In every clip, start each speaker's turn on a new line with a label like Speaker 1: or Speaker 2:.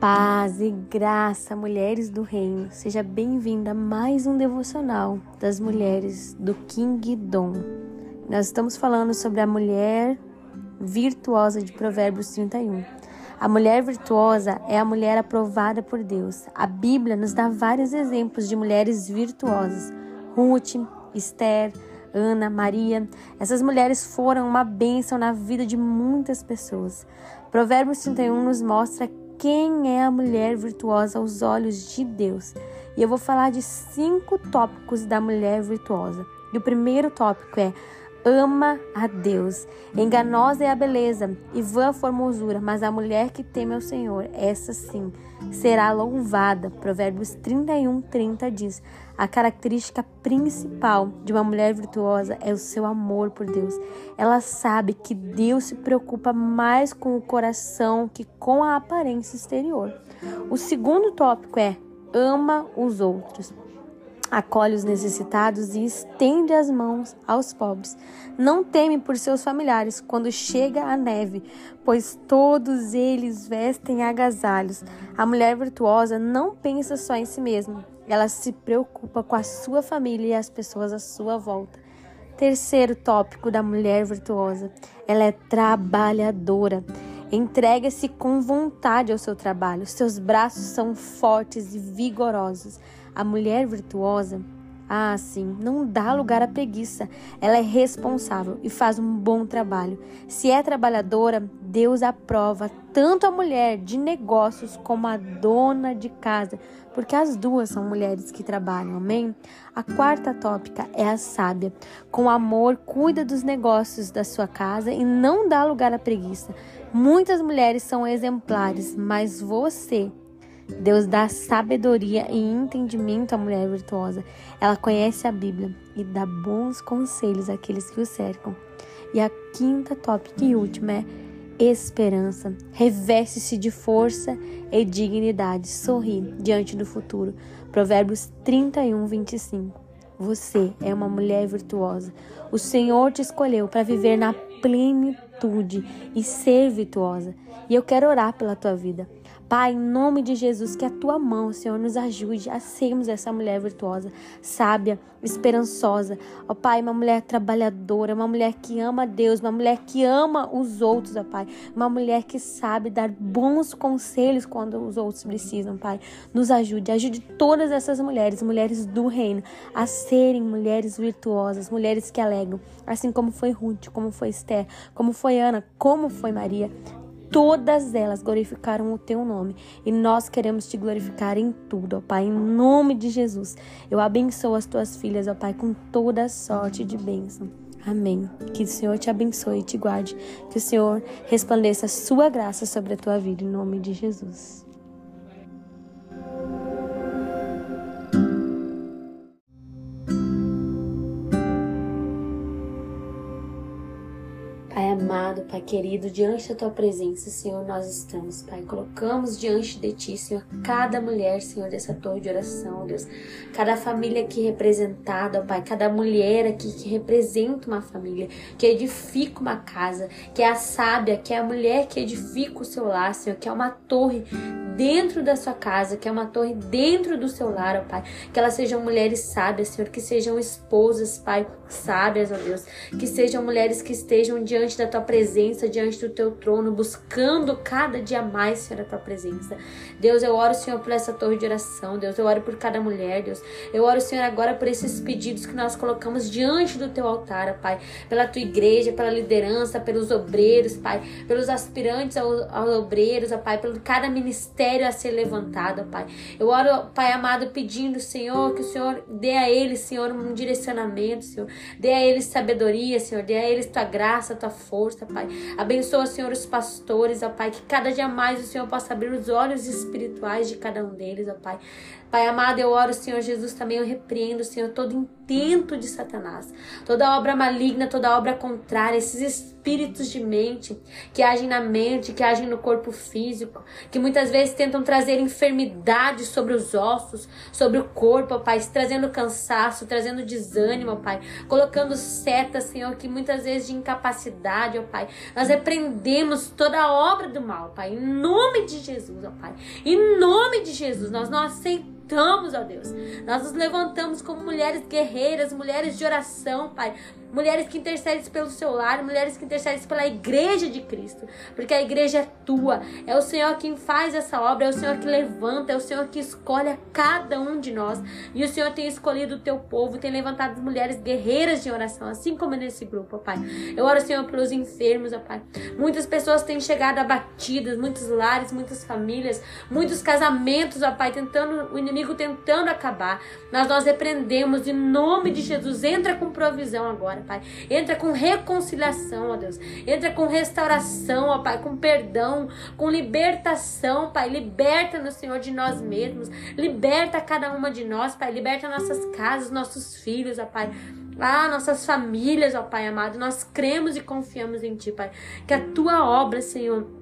Speaker 1: Paz e graça, mulheres do reino. Seja bem-vinda a mais um devocional das mulheres do King Dom. Nós estamos falando sobre a mulher virtuosa de Provérbios 31. A mulher virtuosa é a mulher aprovada por Deus. A Bíblia nos dá vários exemplos de mulheres virtuosas. Ruth, Esther, Ana, Maria. Essas mulheres foram uma bênção na vida de muitas pessoas. Provérbios 31 nos mostra quem é a mulher virtuosa aos olhos de Deus. E eu vou falar de cinco tópicos da mulher virtuosa. E o primeiro tópico é ama a Deus. Enganosa é a beleza e vã a formosura, mas a mulher que teme ao Senhor, essa sim, será louvada. Provérbios 31, 30 diz: A característica principal de uma mulher virtuosa é o seu amor por Deus. Ela sabe que Deus se preocupa mais com o coração que com a aparência exterior. O segundo tópico é ama os outros acolhe os necessitados e estende as mãos aos pobres. Não teme por seus familiares quando chega a neve, pois todos eles vestem agasalhos. A mulher virtuosa não pensa só em si mesma, ela se preocupa com a sua família e as pessoas à sua volta. Terceiro tópico da mulher virtuosa: ela é trabalhadora. Entrega-se com vontade ao seu trabalho. Seus braços são fortes e vigorosos. A mulher virtuosa, ah, sim, não dá lugar à preguiça. Ela é responsável e faz um bom trabalho. Se é trabalhadora, Deus aprova tanto a mulher de negócios como a dona de casa, porque as duas são mulheres que trabalham, amém? A quarta tópica é a sábia. Com amor, cuida dos negócios da sua casa e não dá lugar à preguiça. Muitas mulheres são exemplares, mas você Deus dá sabedoria e entendimento à mulher virtuosa. Ela conhece a Bíblia e dá bons conselhos àqueles que o cercam. E a quinta tópica e última é esperança. Reveste-se de força e dignidade. Sorri diante do futuro. Provérbios 31, 25. Você é uma mulher virtuosa. O Senhor te escolheu para viver na plenitude e ser virtuosa. E eu quero orar pela tua vida. Pai, em nome de Jesus, que a tua mão, Senhor, nos ajude a sermos essa mulher virtuosa, sábia, esperançosa. Ó Pai, uma mulher trabalhadora, uma mulher que ama Deus, uma mulher que ama os outros, ó Pai. Uma mulher que sabe dar bons conselhos quando os outros precisam, Pai. Nos ajude, ajude todas essas mulheres, mulheres do reino, a serem mulheres virtuosas, mulheres que alegam, assim como foi Ruth, como foi Esther, como foi Ana, como foi Maria todas elas glorificaram o teu nome. E nós queremos te glorificar em tudo, ó Pai, em nome de Jesus. Eu abençoo as tuas filhas, ó Pai, com toda sorte de bênção. Amém. Que o Senhor te abençoe e te guarde. Que o Senhor resplandeça a sua graça sobre a tua vida, em nome de Jesus. Amado, Pai querido, diante da tua presença, Senhor, nós estamos, Pai. Colocamos diante de ti, Senhor, cada mulher, Senhor, dessa torre de oração, Deus. Cada família aqui representada, Pai. Cada mulher aqui que representa uma família, que edifica uma casa, que é a sábia, que é a mulher que edifica o seu lar, Senhor, que é uma torre dentro da sua casa, que é uma torre dentro do seu lar, ó Pai. Que elas sejam mulheres sábias, Senhor, que sejam esposas, Pai, sábias, ó Deus. Que sejam mulheres que estejam diante da tua presença, diante do teu trono, buscando cada dia mais, Senhor, a tua presença. Deus, eu oro, Senhor, por essa torre de oração, Deus. Eu oro por cada mulher, Deus. Eu oro, Senhor, agora por esses pedidos que nós colocamos diante do teu altar, ó Pai. Pela tua igreja, pela liderança, pelos obreiros, Pai. Pelos aspirantes aos, obreiros, ó Pai. Pelo cada ministério ministério a ser levantado, Pai. Eu oro, Pai amado, pedindo, Senhor, que o Senhor dê a eles, Senhor, um direcionamento, Senhor. Dê a eles sabedoria, Senhor. Dê a eles tua graça, tua força, Pai. Abençoa, Senhor, os pastores, ó Pai. Que cada dia mais o Senhor possa abrir os olhos espirituais de cada um deles, ó Pai. Pai amado, eu oro, Senhor Jesus, também eu repreendo, Senhor, todo intento de Satanás, toda obra maligna, toda obra contrária, esses espíritos de mente que agem na mente, que agem no corpo físico, que muitas vezes tentam trazer enfermidade sobre os ossos, sobre o corpo, ó Pai, trazendo cansaço, trazendo desânimo, ó Pai, colocando setas, Senhor, que muitas vezes de incapacidade, ó Pai. Nós repreendemos toda a obra do mal, Pai, em nome de Jesus, ó Pai. Em nome de Jesus, nós não aceitamos levantamos, ó Deus. Nós nos levantamos como mulheres guerreiras, mulheres de oração, Pai. Mulheres que intercedem pelo seu lar, mulheres que intercedem pela igreja de Cristo. Porque a igreja é tua. É o Senhor quem faz essa obra, é o Senhor que levanta, é o Senhor que escolhe a cada um de nós. E o Senhor tem escolhido o teu povo, tem levantado mulheres guerreiras de oração, assim como nesse grupo, ó Pai. Eu oro, Senhor, pelos enfermos, ó Pai. Muitas pessoas têm chegado abatidas, muitos lares, muitas famílias, muitos casamentos, ó Pai, tentando o inimigo inimigo tentando acabar. Mas nós repreendemos em nome de Jesus. Entra com provisão agora, Pai. Entra com reconciliação, ó Deus. Entra com restauração, ó Pai, com perdão, com libertação, Pai. Liberta no Senhor de nós mesmos. Liberta cada uma de nós, Pai. Liberta nossas casas, nossos filhos, ó Pai. Ah, nossas famílias, ó Pai amado. Nós cremos e confiamos em Ti, Pai. Que a Tua obra, Senhor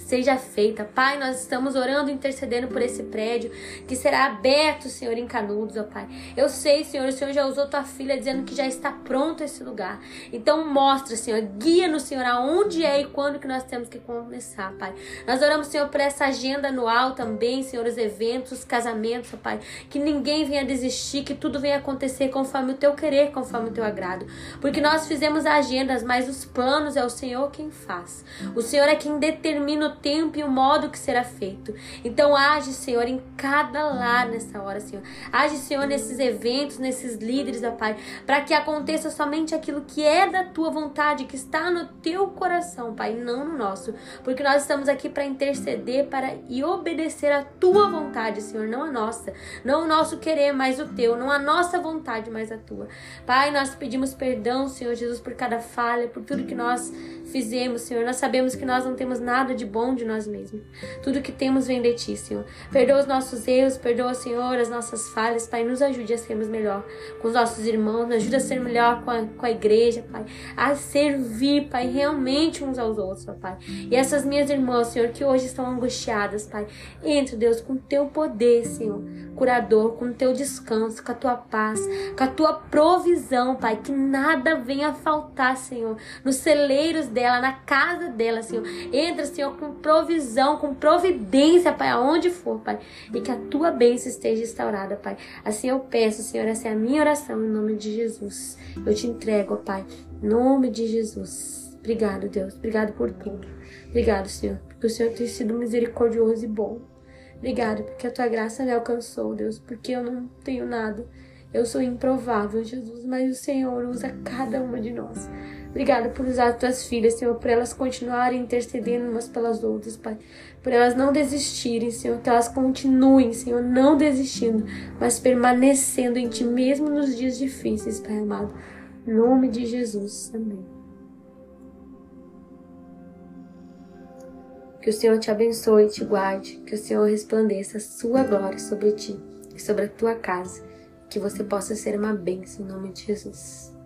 Speaker 1: seja feita. Pai, nós estamos orando, intercedendo por esse prédio que será aberto, Senhor, em Canudos, ó Pai. Eu sei, Senhor, o Senhor já usou tua filha dizendo que já está pronto esse lugar. Então mostra, Senhor, guia-nos, Senhor, aonde é e quando que nós temos que começar, Pai. Nós oramos, Senhor, por essa agenda anual também, Senhor, os eventos, os casamentos, ó Pai. Que ninguém venha desistir, que tudo venha acontecer conforme o teu querer, conforme o teu agrado. Porque nós fizemos agendas, mas os planos é o Senhor quem faz. O Senhor é quem determina o tempo e o modo que será feito. Então age, Senhor, em cada lar nessa hora, Senhor. Age, Senhor, nesses eventos, nesses líderes, ó Pai, para que aconteça somente aquilo que é da tua vontade, que está no teu coração, Pai, não no nosso. Porque nós estamos aqui para interceder para e obedecer a tua vontade, Senhor, não a nossa. Não o nosso querer, mas o teu. Não a nossa vontade, mas a tua. Pai, nós pedimos perdão, Senhor Jesus, por cada falha, por tudo que nós fizemos, Senhor. Nós sabemos que nós não temos nada de bom de nós mesmos. Tudo que temos vem de Ti, Senhor. Perdoa os nossos erros, perdoa, Senhor, as nossas falhas, Pai. Nos ajude a sermos melhor com os nossos irmãos, nos ajude a ser melhor com a, com a igreja, Pai. A servir, Pai, realmente uns aos outros, Pai. E essas minhas irmãs, Senhor, que hoje estão angustiadas, Pai. Entre, Deus, com Teu poder, Senhor, curador, com Teu descanso, com a Tua paz, com a Tua provisão, Pai. Que nada venha faltar, Senhor, nos celeiros dela, na casa dela, Senhor. Entra, Senhor, com provisão, com providência, Pai, aonde for, Pai. E que a tua bênção esteja instaurada, Pai. Assim eu peço, Senhor, essa é a minha oração em nome de Jesus. Eu te entrego, Pai, em nome de Jesus. Obrigado, Deus. Obrigado por tudo. Obrigado, Senhor, porque o Senhor tem sido misericordioso e bom. Obrigado, porque a tua graça me alcançou, Deus, porque eu não tenho nada. Eu sou improvável, Jesus, mas o Senhor usa cada uma de nós. Obrigada por usar tuas filhas, Senhor, por elas continuarem intercedendo umas pelas outras, Pai. Por elas não desistirem, Senhor, que elas continuem, Senhor, não desistindo, mas permanecendo em Ti mesmo nos dias difíceis, Pai amado. Em nome de Jesus. Amém. Que o Senhor te abençoe e te guarde. Que o Senhor resplandeça a sua glória sobre ti e sobre a tua casa. Que você possa ser uma bênção em nome de Jesus.